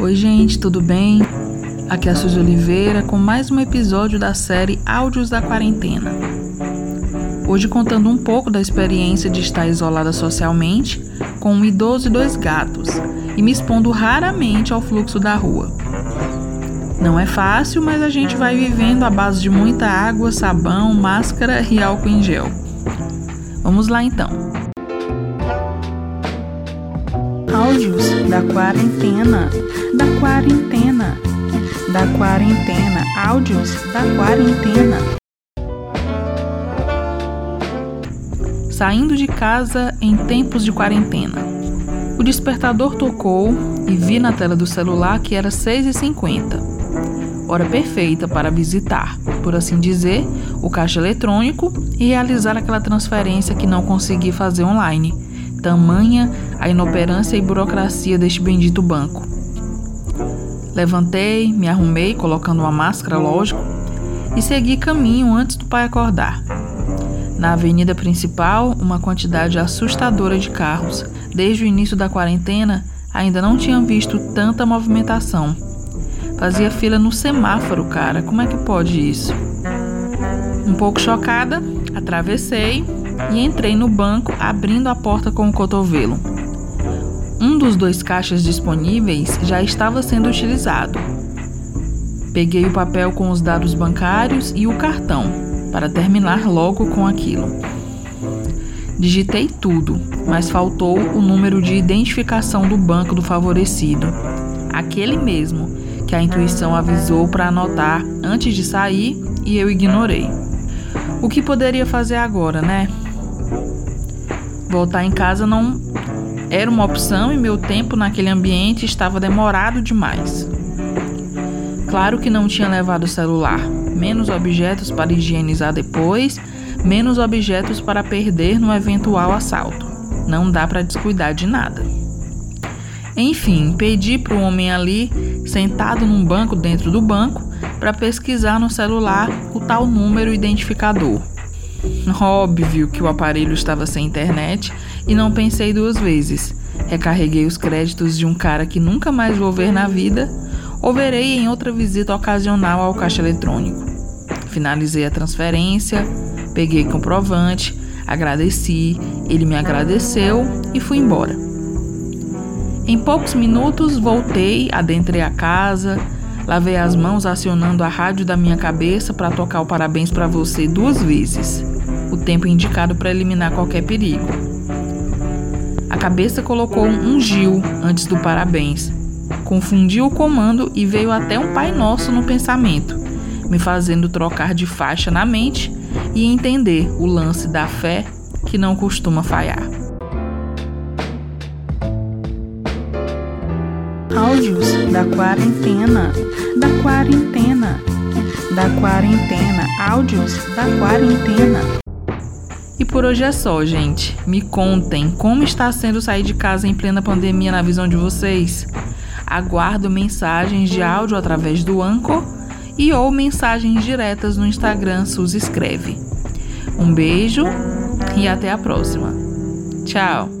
Oi, gente, tudo bem? Aqui é a Suzy Oliveira com mais um episódio da série Áudios da Quarentena. Hoje contando um pouco da experiência de estar isolada socialmente com um idoso e dois gatos e me expondo raramente ao fluxo da rua. Não é fácil, mas a gente vai vivendo à base de muita água, sabão, máscara e álcool em gel. Vamos lá então. Áudios da quarentena, da quarentena, da quarentena, áudios da quarentena. Saindo de casa em tempos de quarentena. O despertador tocou e vi na tela do celular que era 6h50. Hora perfeita para visitar, por assim dizer, o caixa eletrônico e realizar aquela transferência que não consegui fazer online Tamanha a inoperância e burocracia deste bendito banco. Levantei, me arrumei, colocando uma máscara, lógico, e segui caminho antes do pai acordar. Na avenida principal, uma quantidade assustadora de carros. Desde o início da quarentena, ainda não tinha visto tanta movimentação. Fazia fila no semáforo, cara. Como é que pode isso? Um pouco chocada, atravessei e entrei no banco abrindo a porta com o cotovelo. Um dos dois caixas disponíveis já estava sendo utilizado. Peguei o papel com os dados bancários e o cartão para terminar logo com aquilo. Digitei tudo, mas faltou o número de identificação do banco do favorecido, aquele mesmo que a intuição avisou para anotar antes de sair e eu ignorei. O que poderia fazer agora, né? Voltar em casa não era uma opção e meu tempo naquele ambiente estava demorado demais. Claro que não tinha levado o celular, menos objetos para higienizar depois, menos objetos para perder no eventual assalto. Não dá para descuidar de nada. Enfim, pedi para o homem ali, sentado num banco dentro do banco, para pesquisar no celular o tal número identificador. Óbvio que o aparelho estava sem internet e não pensei duas vezes. Recarreguei os créditos de um cara que nunca mais vou ver na vida ou verei em outra visita ocasional ao caixa eletrônico. Finalizei a transferência, peguei comprovante, agradeci, ele me agradeceu e fui embora. Em poucos minutos voltei, adentrei a casa, lavei as mãos acionando a rádio da minha cabeça para tocar o parabéns para você duas vezes o tempo indicado para eliminar qualquer perigo. A cabeça colocou um Gil antes do parabéns. Confundiu o comando e veio até um Pai Nosso no pensamento, me fazendo trocar de faixa na mente e entender o lance da fé que não costuma falhar. Áudios da quarentena, da quarentena, da quarentena, áudios da quarentena. Por hoje é só, gente. Me contem como está sendo sair de casa em plena pandemia na visão de vocês. Aguardo mensagens de áudio através do Anchor e ou mensagens diretas no Instagram Suzy Escreve. Um beijo e até a próxima. Tchau!